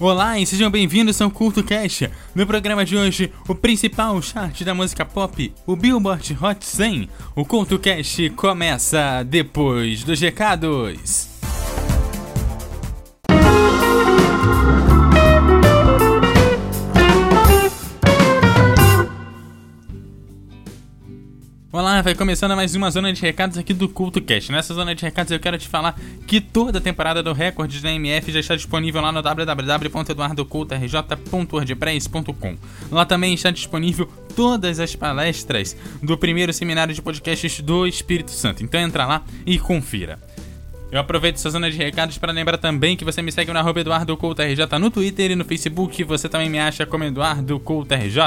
Olá e sejam bem-vindos ao Culto Cast. No programa de hoje, o principal chart da música pop, o Billboard Hot 100. O Culto Cast começa depois dos recados. Olá, vai começando mais uma zona de recados aqui do Culto Cast. Nessa zona de recados eu quero te falar que toda a temporada do Recordes da MF já está disponível lá no www.eduardoculta.wordpress.com. Lá também está disponível todas as palestras do primeiro seminário de podcasts do Espírito Santo. Então entra lá e confira. Eu aproveito essa zona de recados para lembrar também que você me segue no arroba EduardoCultaRJ no Twitter e no Facebook. Você também me acha como EduardoCultaRJ.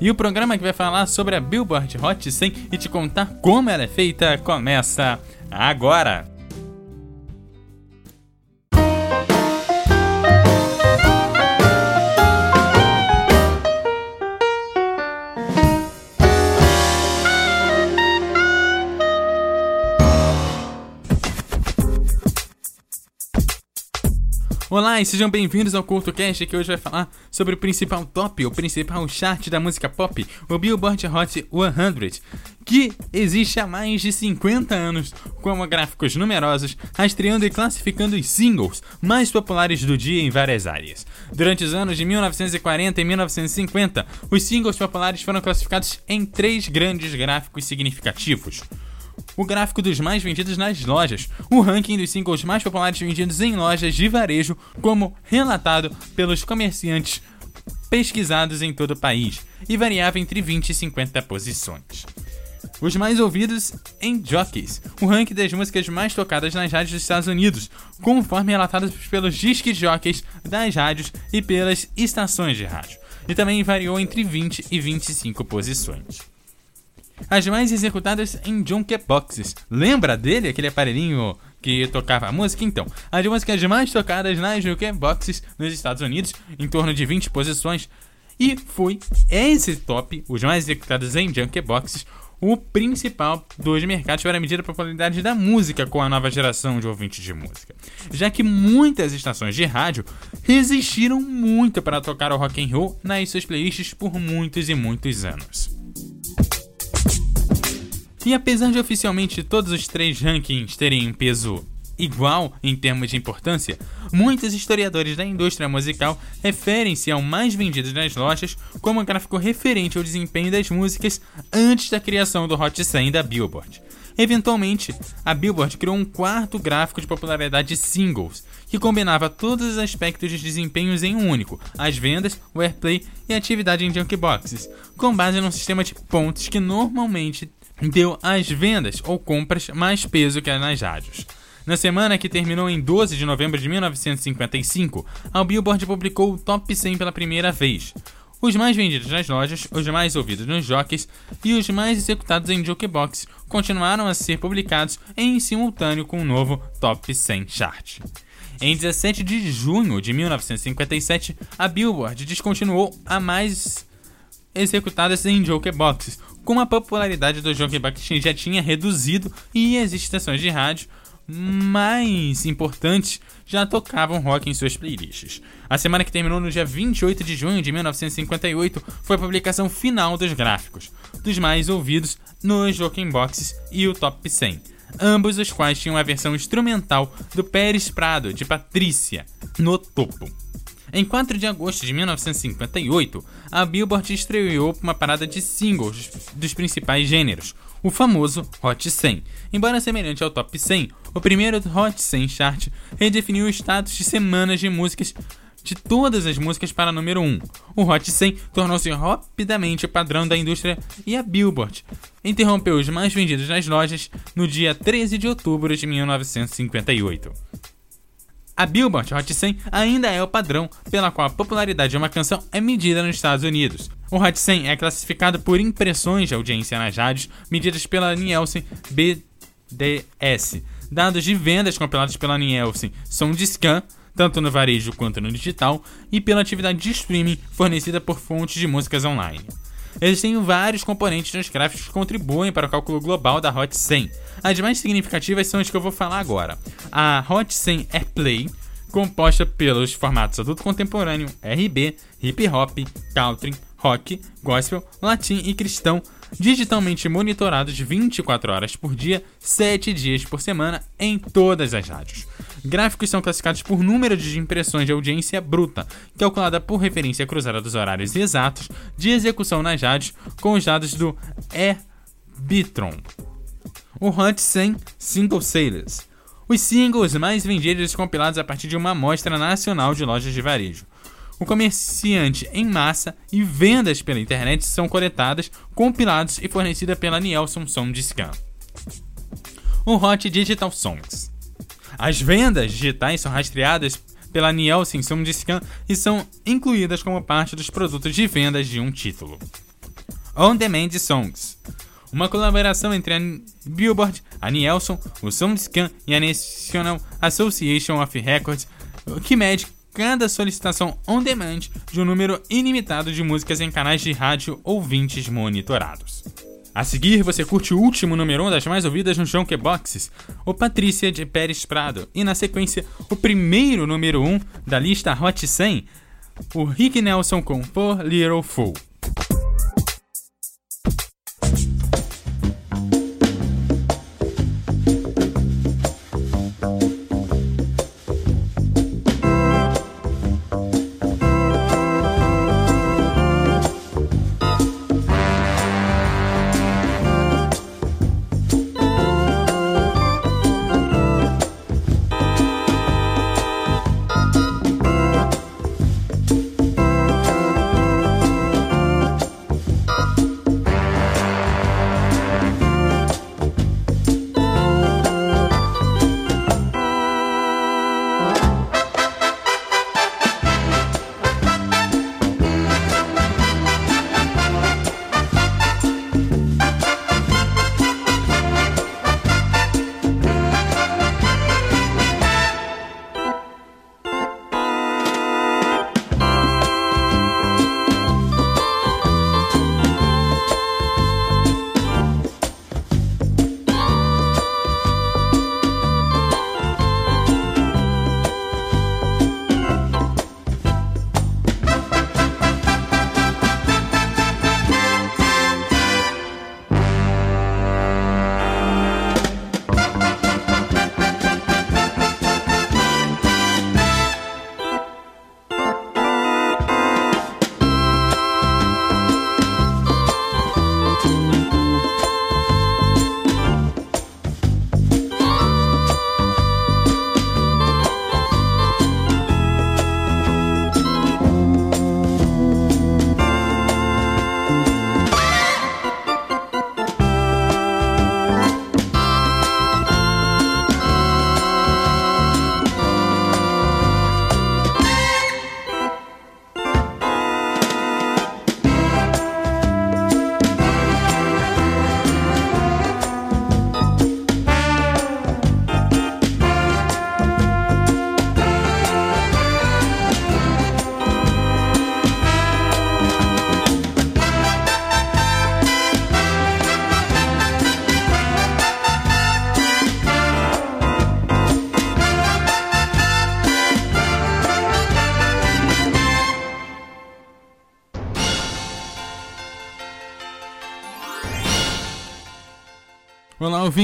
E o programa que vai falar sobre a Billboard Hot 100 e te contar como ela é feita começa agora! Olá e sejam bem-vindos ao CultoCast que hoje vai falar sobre o principal top, o principal chart da música pop, o Billboard Hot 100, que existe há mais de 50 anos, com gráficos numerosos, rastreando e classificando os singles mais populares do dia em várias áreas. Durante os anos de 1940 e 1950, os singles populares foram classificados em três grandes gráficos significativos o gráfico dos mais vendidos nas lojas, o ranking dos singles mais populares vendidos em lojas de varejo, como relatado pelos comerciantes pesquisados em todo o país, e variava entre 20 e 50 posições. Os mais ouvidos em jockeys, o ranking das músicas mais tocadas nas rádios dos Estados Unidos, conforme relatados pelos disques jockeys das rádios e pelas estações de rádio, e também variou entre 20 e 25 posições as mais executadas em Junkeboxes. Lembra dele, aquele aparelhinho que tocava a música? Então, as músicas mais tocadas nas Junkeboxes nos Estados Unidos, em torno de 20 posições. E foi esse top, os mais executados em Junkeboxes, o principal dos mercados para medir a popularidade da música com a nova geração de ouvintes de música, já que muitas estações de rádio resistiram muito para tocar o rock and roll nas suas playlists por muitos e muitos anos. E apesar de oficialmente todos os três rankings terem um peso igual em termos de importância, muitos historiadores da indústria musical referem-se ao mais vendido nas lojas como um gráfico referente ao desempenho das músicas antes da criação do Hot 100 da Billboard. Eventualmente, a Billboard criou um quarto gráfico de popularidade de singles, que combinava todos os aspectos de desempenhos em um único, as vendas, o airplay e a atividade em junkboxes, com base num sistema de pontos que normalmente deu às vendas ou compras mais peso que nas rádios. Na semana que terminou em 12 de novembro de 1955, a Billboard publicou o Top 100 pela primeira vez. Os mais vendidos nas lojas, os mais ouvidos nos jockeys e os mais executados em jukebox continuaram a ser publicados em simultâneo com o novo Top 100 Chart. Em 17 de junho de 1957, a Billboard descontinuou a mais executadas em jukeboxes, como a popularidade do jukebox já tinha reduzido e as estações de rádio mais importantes já tocavam rock em suas playlists. A semana que terminou no dia 28 de junho de 1958 foi a publicação final dos gráficos, dos mais ouvidos nos Jukeboxes e o Top 100, ambos os quais tinham a versão instrumental do Pérez Prado de Patrícia no topo. Em 4 de agosto de 1958, a Billboard estreou uma parada de singles dos principais gêneros, o famoso Hot 100. Embora semelhante ao Top 100, o primeiro Hot 100 chart redefiniu o status de semanas de músicas de todas as músicas para número 1. O Hot 100 tornou-se rapidamente o padrão da indústria e a Billboard interrompeu os mais vendidos nas lojas no dia 13 de outubro de 1958. A Billboard Hot 100 ainda é o padrão pela qual a popularidade de uma canção é medida nos Estados Unidos. O Hot 100 é classificado por impressões de audiência nas rádios medidas pela Nielsen BDS. Dados de vendas compilados pela Nielsen são de scan, tanto no varejo quanto no digital, e pela atividade de streaming fornecida por fontes de músicas online. Existem vários componentes nos gráficos que contribuem para o cálculo global da Hot 100. As mais significativas são as que eu vou falar agora. A Hot 100 Airplay, composta pelos formatos adulto contemporâneo, RB, hip hop, country, rock, gospel, latim e cristão, digitalmente monitorados 24 horas por dia, 7 dias por semana em todas as rádios. Gráficos são classificados por número de impressões de audiência bruta, calculada por referência cruzada dos horários exatos de execução nas rádios com os dados do E-Bitron. O Hot 100 Single Sales. Os singles mais vendidos compilados a partir de uma amostra nacional de lojas de varejo. O comerciante em massa e vendas pela internet são coletadas, compilados e fornecidas pela Nielsen Scan. O Hot Digital Songs. As vendas digitais são rastreadas pela Nielsen Scan e são incluídas como parte dos produtos de vendas de um título. On Demand Songs. Uma colaboração entre a Billboard, a Nielsen, o Soundscan e a National Association of Records, que mede cada solicitação on demand de um número ilimitado de músicas em canais de rádio ouvintes monitorados. A seguir, você curte o último número 1 um das mais ouvidas no Junkeboxes, o Patrícia de Pérez Prado, e na sequência, o primeiro número 1 um da lista Hot 100, o Rick Nelson com For Little Fool.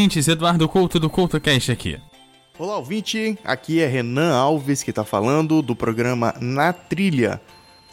Ouvintes. Eduardo Couto do CoutoCast aqui. Olá, ouvinte. Aqui é Renan Alves que está falando do programa Na Trilha.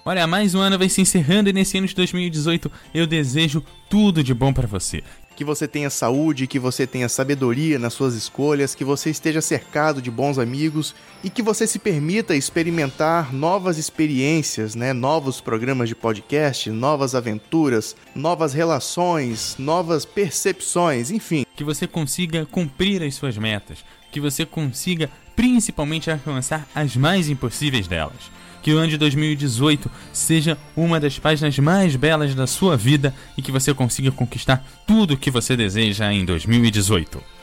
Olha, mais um ano vai se encerrando e nesse ano de 2018 eu desejo tudo de bom para você que você tenha saúde, que você tenha sabedoria nas suas escolhas, que você esteja cercado de bons amigos e que você se permita experimentar novas experiências, né? Novos programas de podcast, novas aventuras, novas relações, novas percepções, enfim. Que você consiga cumprir as suas metas, que você consiga principalmente alcançar as mais impossíveis delas que o ano de 2018 seja uma das páginas mais belas da sua vida e que você consiga conquistar tudo o que você deseja em 2018.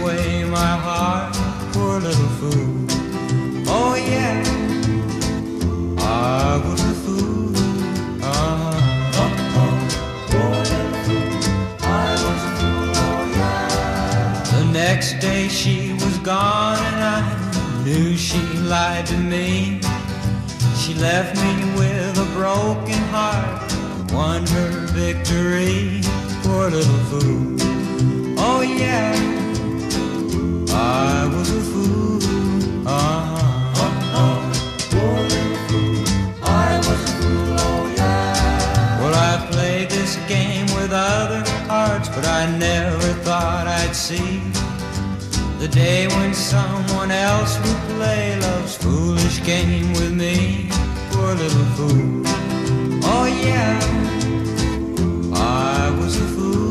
Away my heart. Poor little fool. Oh yeah, I was a fool. Uh-huh. Poor little fool. I was a fool. Oh yeah. The next day she was gone, and I knew she lied to me. She left me with a broken heart, won her victory. Poor little fool. Oh yeah, I was a fool. Fool. I was a fool. Oh yeah. Well, I played this game with other but I never thought I'd see the day when someone else would play love's foolish game with me. Poor little fool. Oh yeah, I was a fool.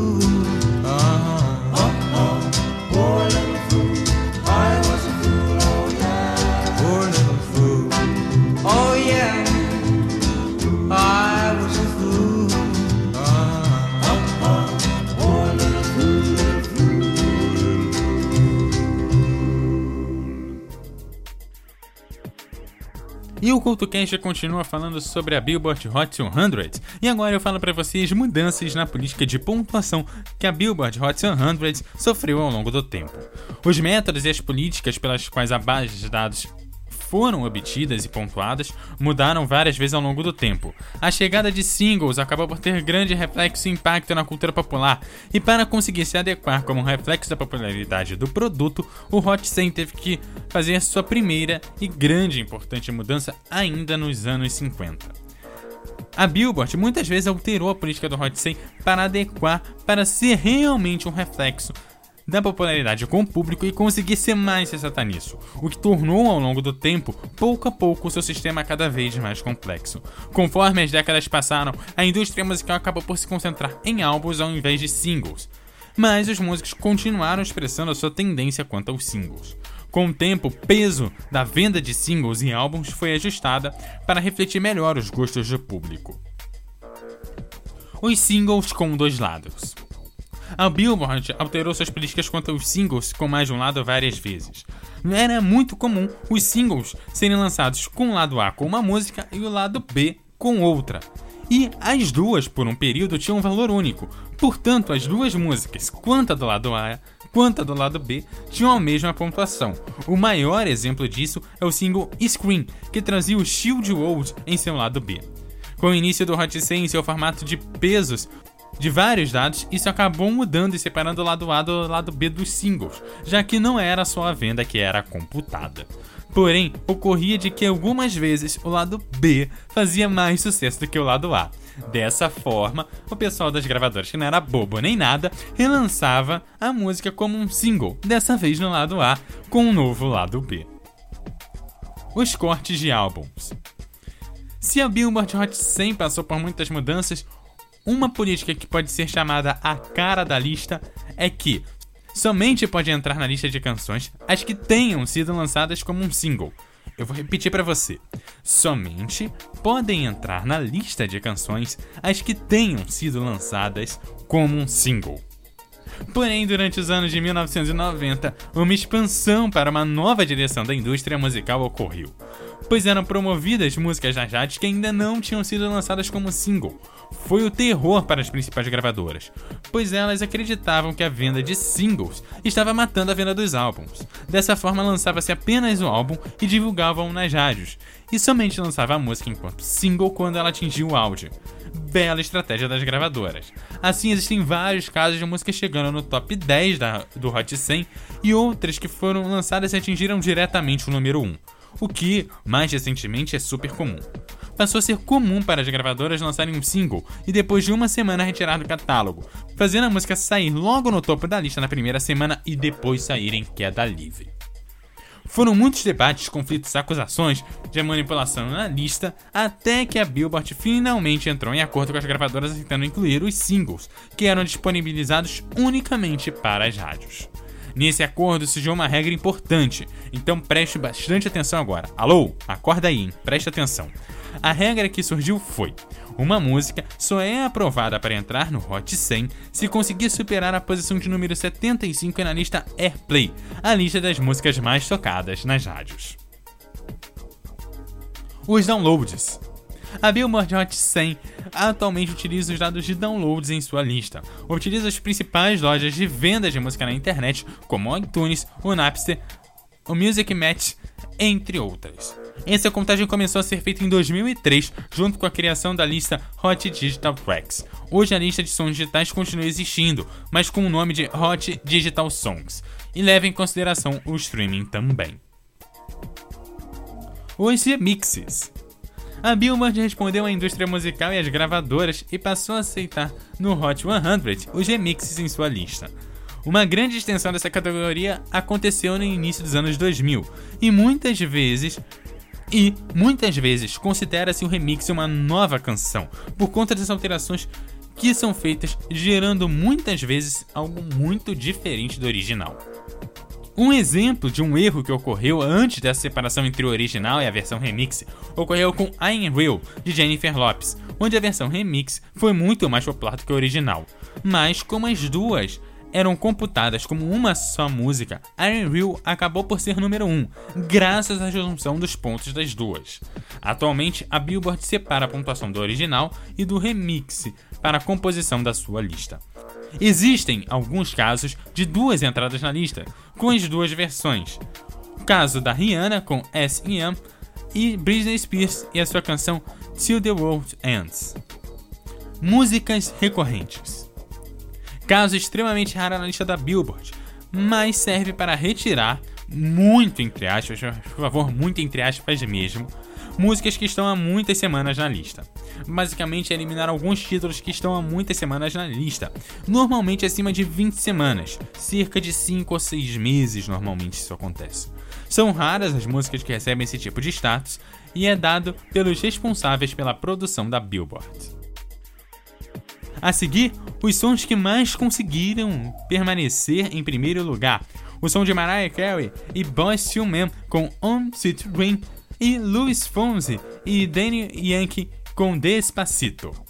E o CultoCast continua falando sobre a Billboard Hot 100. E agora eu falo para vocês mudanças na política de pontuação que a Billboard Hot 100 sofreu ao longo do tempo. Os métodos e as políticas pelas quais a base de dados foram obtidas e pontuadas mudaram várias vezes ao longo do tempo. A chegada de singles acabou por ter grande reflexo e impacto na cultura popular, e para conseguir se adequar como um reflexo da popularidade do produto, o Hot 100 teve que fazer sua primeira e grande e importante mudança ainda nos anos 50. A Billboard muitas vezes alterou a política do Hot 100 para adequar para ser realmente um reflexo da popularidade com o público e conseguir ser mais sensata nisso, o que tornou ao longo do tempo, pouco a pouco, o seu sistema cada vez mais complexo. Conforme as décadas passaram, a indústria musical acabou por se concentrar em álbuns ao invés de singles, mas os músicos continuaram expressando a sua tendência quanto aos singles. Com o tempo, o peso da venda de singles e álbuns foi ajustada para refletir melhor os gostos do público. Os singles com dois lados. A Billboard alterou suas políticas quanto aos singles com mais de um lado várias vezes. Era muito comum os singles serem lançados com o lado A com uma música e o lado B com outra. E as duas, por um período, tinham um valor único. Portanto, as duas músicas, quanto a do lado A quanto a do lado B, tinham a mesma pontuação. O maior exemplo disso é o single Scream, que trazia o Shield World em seu lado B. Com o início do Hot 100 em seu formato de pesos, de vários dados, isso acabou mudando e separando o lado A do lado B dos singles, já que não era só a venda que era computada. Porém, ocorria de que algumas vezes o lado B fazia mais sucesso do que o lado A. Dessa forma, o pessoal das gravadoras, que não era bobo nem nada, relançava a música como um single, dessa vez no lado A, com um novo lado B. Os cortes de álbuns. Se a Billboard Hot 100 passou por muitas mudanças, uma política que pode ser chamada a cara da lista é que somente pode entrar na lista de canções as que tenham sido lançadas como um single. Eu vou repetir para você. Somente podem entrar na lista de canções as que tenham sido lançadas como um single. Porém, durante os anos de 1990, uma expansão para uma nova direção da indústria musical ocorreu. Pois eram promovidas músicas das rádios que ainda não tinham sido lançadas como single. Foi o terror para as principais gravadoras, pois elas acreditavam que a venda de singles estava matando a venda dos álbuns. Dessa forma, lançava-se apenas o álbum e divulgavam nas rádios, e somente lançava a música enquanto single quando ela atingia o áudio. Bela estratégia das gravadoras. Assim, existem vários casos de músicas chegando no top 10 da, do Hot 100 e outras que foram lançadas e atingiram diretamente o número 1 o que, mais recentemente, é super comum. Passou a ser comum para as gravadoras lançarem um single e depois de uma semana retirar do catálogo, fazendo a música sair logo no topo da lista na primeira semana e depois sair em queda livre. Foram muitos debates, conflitos, acusações de manipulação na lista, até que a Billboard finalmente entrou em acordo com as gravadoras tentando incluir os singles, que eram disponibilizados unicamente para as rádios. Nesse acordo surgiu uma regra importante, então preste bastante atenção agora. Alô, acorda aí, hein? preste atenção. A regra que surgiu foi: uma música só é aprovada para entrar no Hot 100 se conseguir superar a posição de número 75 na lista Airplay, a lista das músicas mais tocadas nas rádios. Os downloads. A Billboard Hot 100 atualmente utiliza os dados de downloads em sua lista. Utiliza as principais lojas de vendas de música na internet, como o iTunes, o Napster, o Music Match, entre outras. Essa contagem começou a ser feita em 2003, junto com a criação da lista Hot Digital Tracks. Hoje a lista de sons digitais continua existindo, mas com o nome de Hot Digital Songs, e leva em consideração o streaming também. Os remixes. A Billboard respondeu à indústria musical e às gravadoras e passou a aceitar no Hot 100 os remixes em sua lista. Uma grande extensão dessa categoria aconteceu no início dos anos 2000 e muitas vezes e muitas vezes considera-se o remix uma nova canção por conta das alterações que são feitas, gerando muitas vezes algo muito diferente do original. Um exemplo de um erro que ocorreu antes da separação entre o original e a versão remix ocorreu com I Am Real, de Jennifer Lopez, onde a versão remix foi muito mais popular do que a original. Mas, como as duas eram computadas como uma só música, Iron Real acabou por ser número 1, graças à junção dos pontos das duas. Atualmente, a Billboard separa a pontuação do original e do remix para a composição da sua lista. Existem alguns casos de duas entradas na lista, com as duas versões. O caso da Rihanna com S.E.M. e Britney Spears e a sua canção Till the World Ends. Músicas recorrentes. Caso extremamente raro na lista da Billboard, mas serve para retirar, muito entre aspas, por favor, muito entre aspas mesmo, músicas que estão há muitas semanas na lista. Basicamente, é eliminar alguns títulos que estão há muitas semanas na lista, normalmente acima de 20 semanas, cerca de 5 ou 6 meses normalmente isso acontece. São raras as músicas que recebem esse tipo de status e é dado pelos responsáveis pela produção da Billboard. A seguir, os sons que mais conseguiram permanecer em primeiro lugar. O som de Mariah Carey e Boys to Men com On Sweet Dream e Luis Fonsi e Danny Yankee com Despacito.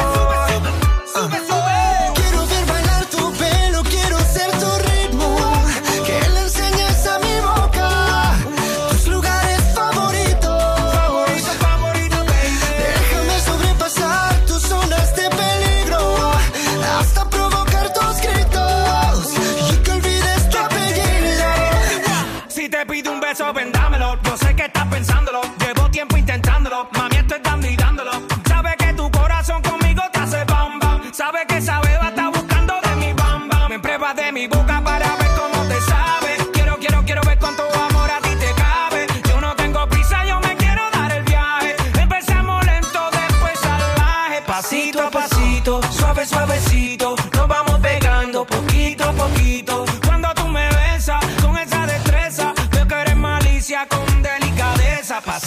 saben dar.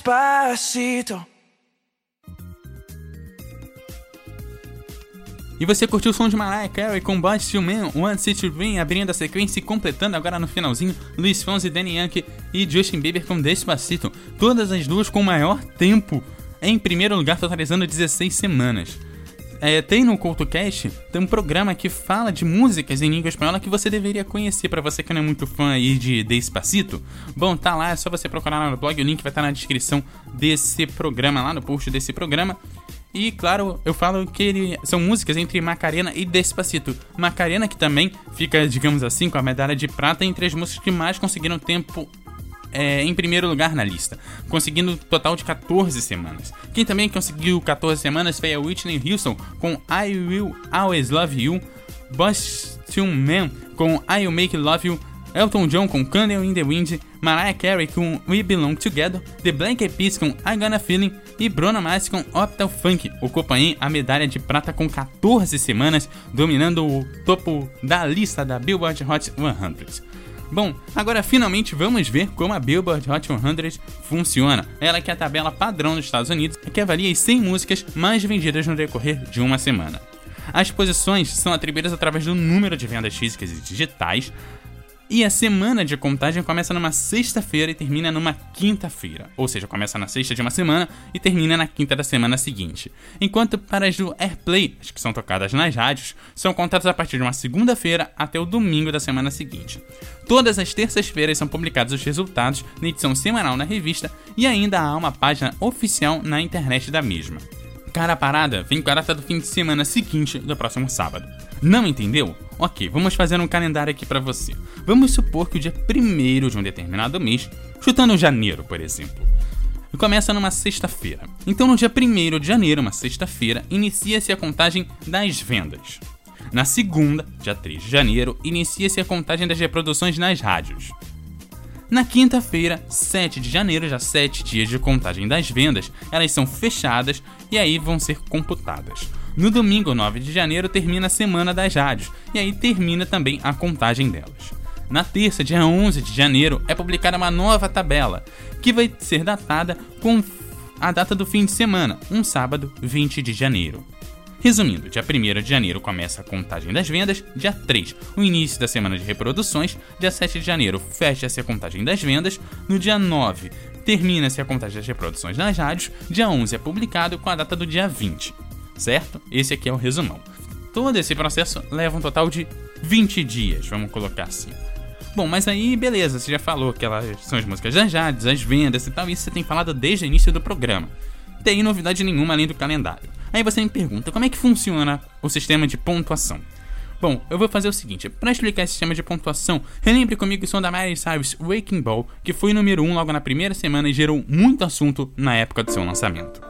Despacito. E você curtiu o som de Mariah Carey com Boys to Men, One City Dream, abrindo a sequência e completando agora no finalzinho, Luiz Fonsi, Danny Yankee e Justin Bieber com Despacito. Todas as duas com maior tempo, em primeiro lugar, totalizando 16 semanas. É, tem no CoutoCast, tem um programa que fala de músicas em língua espanhola que você deveria conhecer para você que não é muito fã aí de Despacito. Bom, tá lá, é só você procurar lá no blog, o link vai estar na descrição desse programa, lá no post desse programa. E claro, eu falo que ele, são músicas entre Macarena e Despacito. Macarena que também fica, digamos assim, com a medalha de prata entre as músicas que mais conseguiram tempo é, em primeiro lugar na lista, conseguindo um total de 14 semanas. Quem também conseguiu 14 semanas foi a Whitney Houston com I Will Always Love You, Boss to Man com I Will Make Love You, Elton John com Candle in the Wind, Mariah Carey com We Belong Together, The Black Eyed Peas com I Gonna Feeling e Bruno Mars com Optal Funk, ocupando a medalha de prata com 14 semanas, dominando o topo da lista da Billboard Hot 100. Bom, agora finalmente vamos ver como a Billboard Hot 100 funciona. Ela que é a tabela padrão dos Estados Unidos que avalia as 100 músicas mais vendidas no decorrer de uma semana. As posições são atribuídas através do número de vendas físicas e digitais, e a semana de contagem começa numa sexta-feira e termina numa quinta-feira. Ou seja, começa na sexta de uma semana e termina na quinta da semana seguinte. Enquanto para as do Airplay, as que são tocadas nas rádios, são contadas a partir de uma segunda-feira até o domingo da semana seguinte. Todas as terças-feiras são publicados os resultados na edição semanal na revista e ainda há uma página oficial na internet da mesma. Cara parada vem com a data do fim de semana seguinte do próximo sábado. Não entendeu? Ok, vamos fazer um calendário aqui pra você. Vamos supor que o dia 1 de um determinado mês, chutando janeiro, por exemplo, começa numa sexta-feira. Então, no dia 1 de janeiro, uma sexta-feira, inicia-se a contagem das vendas. Na segunda, dia 3 de janeiro, inicia-se a contagem das reproduções nas rádios. Na quinta-feira, 7 de janeiro, já 7 dias de contagem das vendas, elas são fechadas e aí vão ser computadas. No domingo, 9 de janeiro, termina a semana das rádios e aí termina também a contagem delas. Na terça, dia 11 de janeiro, é publicada uma nova tabela, que vai ser datada com a data do fim de semana, um sábado, 20 de janeiro. Resumindo, dia 1 de janeiro começa a contagem das vendas, dia 3, o início da semana de reproduções, dia 7 de janeiro fecha-se a contagem das vendas, no dia 9 termina-se a contagem das reproduções nas rádios, dia 11 é publicado com a data do dia 20, certo? Esse aqui é o resumão. Todo esse processo leva um total de 20 dias, vamos colocar assim. Bom, mas aí beleza, você já falou que elas são as músicas das rádios, as vendas e tal, isso você tem falado desde o início do programa. Tem novidade nenhuma além do calendário. Aí você me pergunta como é que funciona o sistema de pontuação. Bom, eu vou fazer o seguinte, para explicar esse sistema de pontuação, relembre comigo o som da Miley Cyrus Waking Ball, que foi número 1 um logo na primeira semana e gerou muito assunto na época do seu lançamento.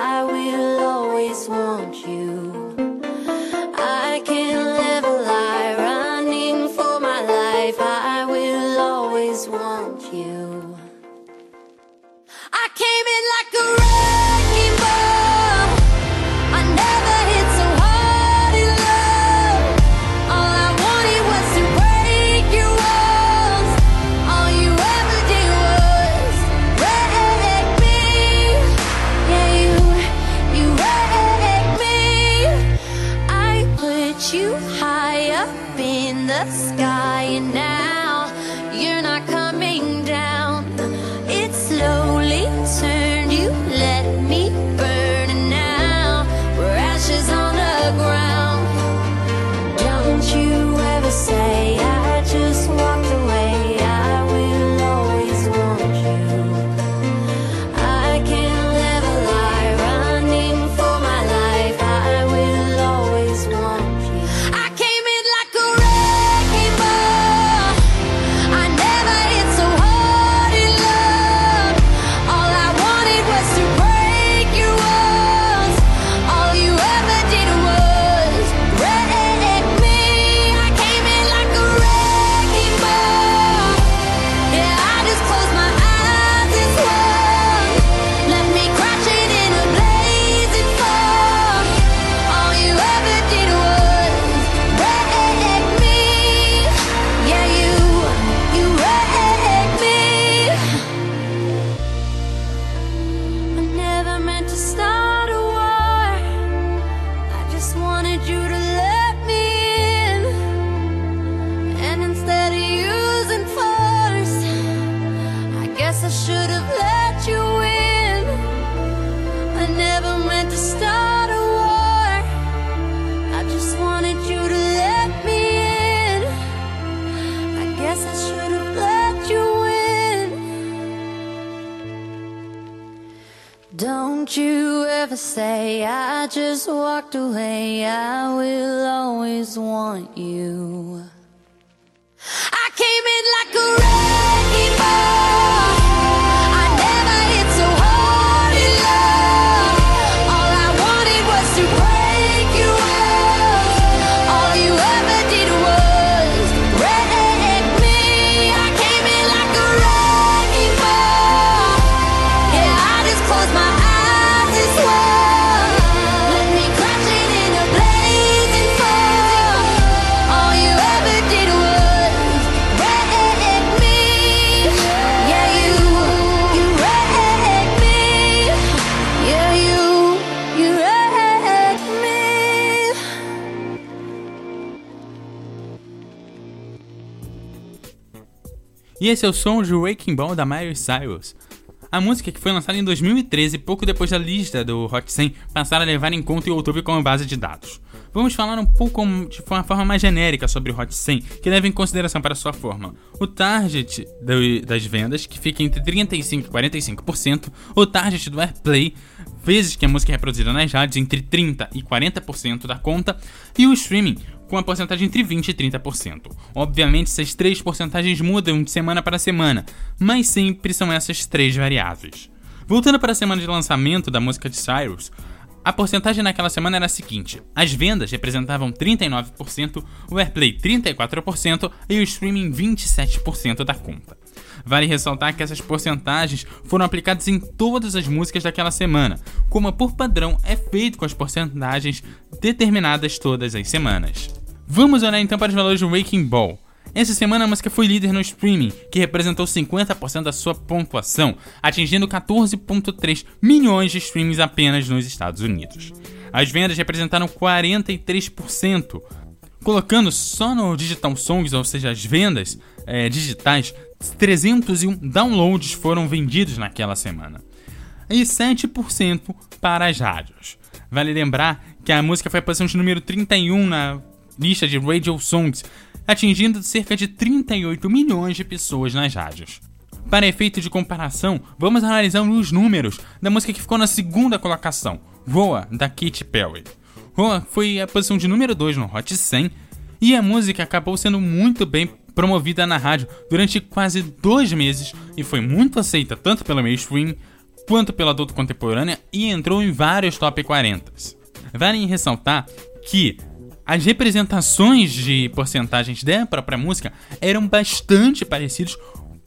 E esse é o som de Waking Ball da Miley Cyrus. A música que foi lançada em 2013, pouco depois da lista do Hot 100 passar a levar em conta o YouTube como base de dados. Vamos falar um pouco de uma forma mais genérica sobre o Hot 100, que leva em consideração para sua forma o target do- das vendas, que fica entre 35% e 45%, o target do airplay, vezes que a música é reproduzida nas rádios, entre 30% e 40% da conta, e o streaming, com a porcentagem entre 20% e 30%. Obviamente, essas três porcentagens mudam de semana para semana, mas sempre são essas três variáveis. Voltando para a semana de lançamento da música de Cyrus, a porcentagem naquela semana era a seguinte: as vendas representavam 39%, o airplay 34% e o streaming 27% da conta. Vale ressaltar que essas porcentagens foram aplicadas em todas as músicas daquela semana, como por padrão é feito com as porcentagens determinadas todas as semanas. Vamos olhar então para os valores do Waking Ball. Essa semana a música foi líder no streaming, que representou 50% da sua pontuação, atingindo 14,3 milhões de streams apenas nos Estados Unidos. As vendas representaram 43%, colocando só no Digital Songs, ou seja, as vendas eh, digitais, 301 downloads foram vendidos naquela semana. E 7% para as rádios. Vale lembrar que a música foi a posição de número 31 na lista de Radio Songs, atingindo cerca de 38 milhões de pessoas nas rádios. Para efeito de comparação, vamos analisar os números da música que ficou na segunda colocação, Voa, da Katy Perry. Voa foi a posição de número 2 no Hot 100 e a música acabou sendo muito bem promovida na rádio durante quase dois meses e foi muito aceita tanto pelo mainstream quanto pelo adulto contemporânea e entrou em vários top 40. Vale ressaltar que as representações de porcentagens da própria música eram bastante parecidos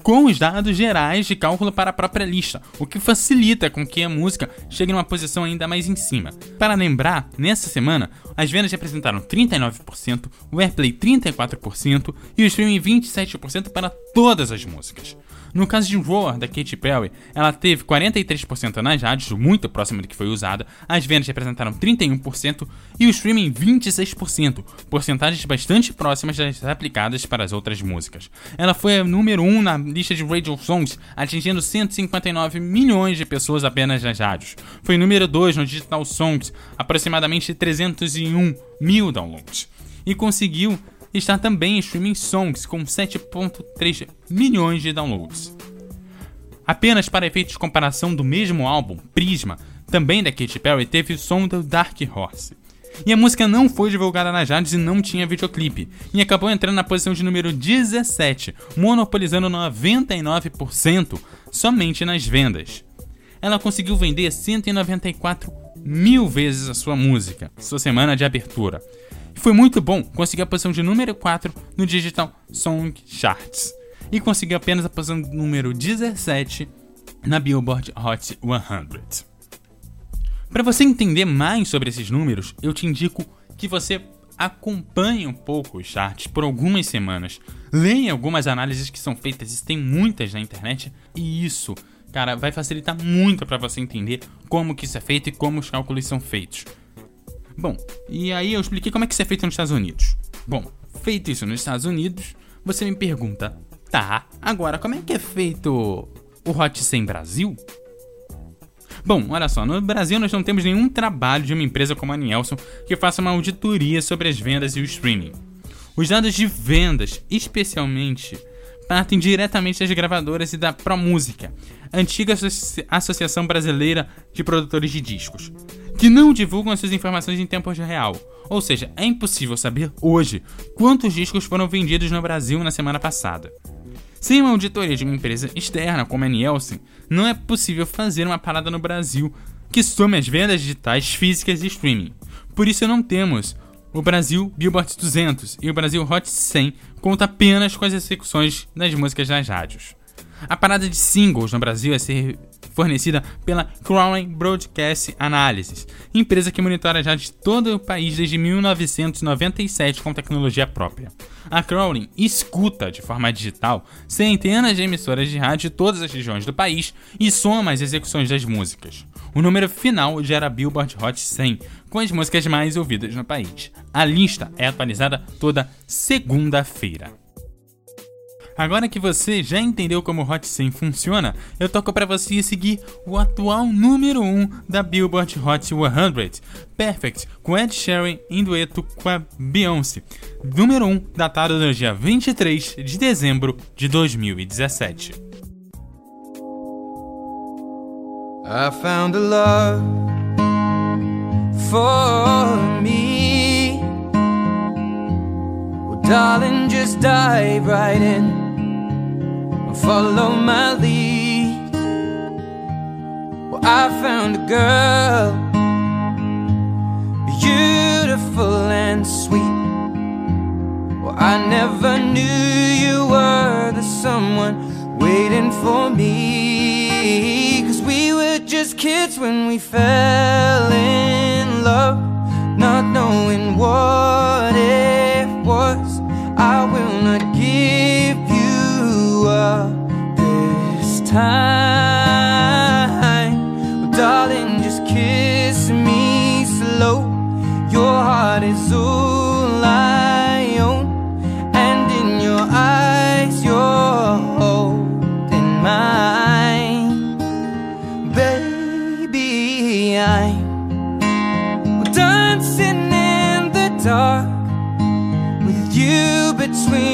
com os dados gerais de cálculo para a própria lista, o que facilita com que a música chegue numa posição ainda mais em cima. Para lembrar, nessa semana, as vendas representaram 39%, o airplay 34% e o streaming 27% para todas as músicas. No caso de Roar, da Katy Perry, ela teve 43% nas rádios, muito próximo do que foi usada, as vendas representaram 31% e o streaming 26%, porcentagens bastante próximas das aplicadas para as outras músicas. Ela foi a número 1 na lista de Radio Songs, atingindo 159 milhões de pessoas apenas nas rádios. Foi número 2 no Digital Songs, aproximadamente 301 mil downloads. E conseguiu está também em streaming songs com 7.3 milhões de downloads. Apenas para efeitos de comparação do mesmo álbum, Prisma, também da Katy Perry, teve o som do Dark Horse. E a música não foi divulgada nas rádios e não tinha videoclipe, e acabou entrando na posição de número 17, monopolizando 99% somente nas vendas. Ela conseguiu vender 194 mil vezes a sua música, sua semana de abertura, foi muito bom, conseguir a posição de número 4 no Digital Song Charts e conseguiu apenas a posição número 17 na Billboard Hot 100. Para você entender mais sobre esses números, eu te indico que você acompanhe um pouco os charts por algumas semanas, leia algumas análises que são feitas, tem muitas na internet, e isso, cara, vai facilitar muito para você entender como que isso é feito e como os cálculos são feitos. Bom, e aí eu expliquei como é que isso é feito nos Estados Unidos. Bom, feito isso nos Estados Unidos, você me pergunta, tá, agora como é que é feito o Hot 100 Brasil? Bom, olha só, no Brasil nós não temos nenhum trabalho de uma empresa como a Nielsen que faça uma auditoria sobre as vendas e o streaming. Os dados de vendas, especialmente, partem diretamente das gravadoras e da ProMúsica, antiga Associação Brasileira de Produtores de Discos que não divulgam essas informações em tempo real. Ou seja, é impossível saber hoje quantos discos foram vendidos no Brasil na semana passada. Sem uma auditoria de uma empresa externa como a Nielsen, não é possível fazer uma parada no Brasil que some as vendas digitais, físicas e streaming. Por isso não temos o Brasil Billboard 200 e o Brasil Hot 100 conta apenas com as execuções das músicas nas rádios. A parada de singles no Brasil é ser fornecida pela Crowley Broadcast Analysis, empresa que monitora já de todo o país desde 1997 com tecnologia própria. A Crowley escuta de forma digital centenas de emissoras de rádio de todas as regiões do país e soma as execuções das músicas. O número final gera Billboard Hot 100, com as músicas mais ouvidas no país. A lista é atualizada toda segunda-feira. Agora que você já entendeu como o Hot 100 funciona, eu toco para você seguir o atual número 1 da Billboard Hot 100, Perfect, com Ed Sheeran em dueto com a Beyoncé. Número 1, datado no dia 23 de dezembro de 2017. I found a love for me. Well, darling, just dive right in. Follow my lead. Well, I found a girl, beautiful and sweet. Well, I never knew you were the someone waiting for me. Cause we were just kids when we fell in love, not knowing what it this time. Well, darling, just kiss me slow. Your heart is all I own, and in your eyes, you're holding mine, baby. I'm dancing in the dark with you between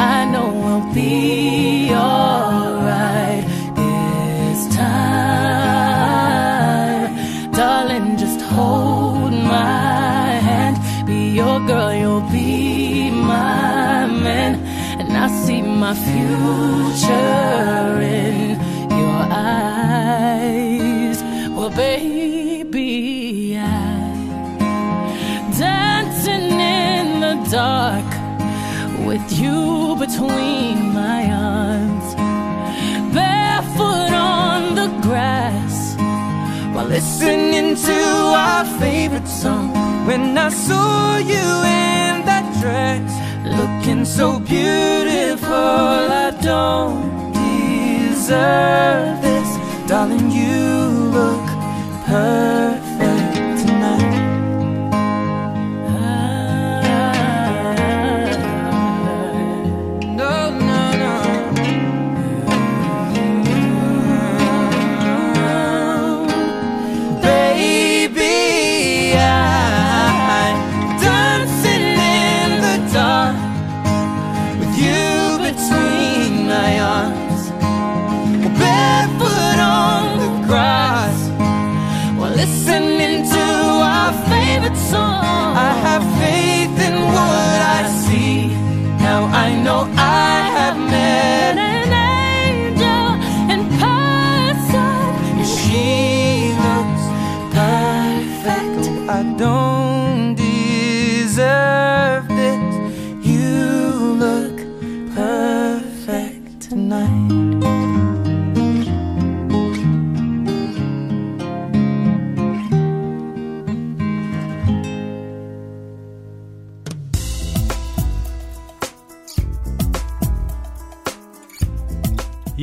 I know we'll be alright this time. Darling, just hold my hand. Be your girl, you'll be my man. And I see my future in your eyes. Well, baby, I dancing in the dark between my arms, barefoot on the grass while listening to our favorite song. When I saw you in that dress, looking so beautiful, I don't deserve this, darling. You look perfect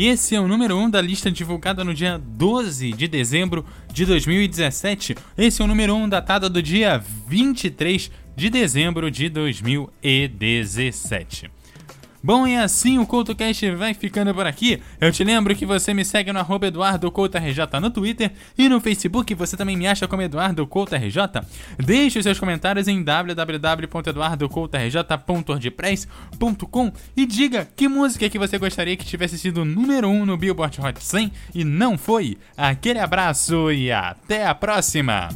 Esse é o número 1 um da lista divulgada no dia 12 de dezembro de 2017. Esse é o número 1 um datado do dia 23 de dezembro de 2017. Bom, e assim o CoutoCast vai ficando por aqui. Eu te lembro que você me segue no arroba EduardoCoutoRJ no Twitter e no Facebook você também me acha como EduardoCoutoRJ. Deixe os seus comentários em www.eduardocoutorj.wordpress.com e diga que música que você gostaria que tivesse sido número 1 um no Billboard Hot 100 e não foi. Aquele abraço e até a próxima!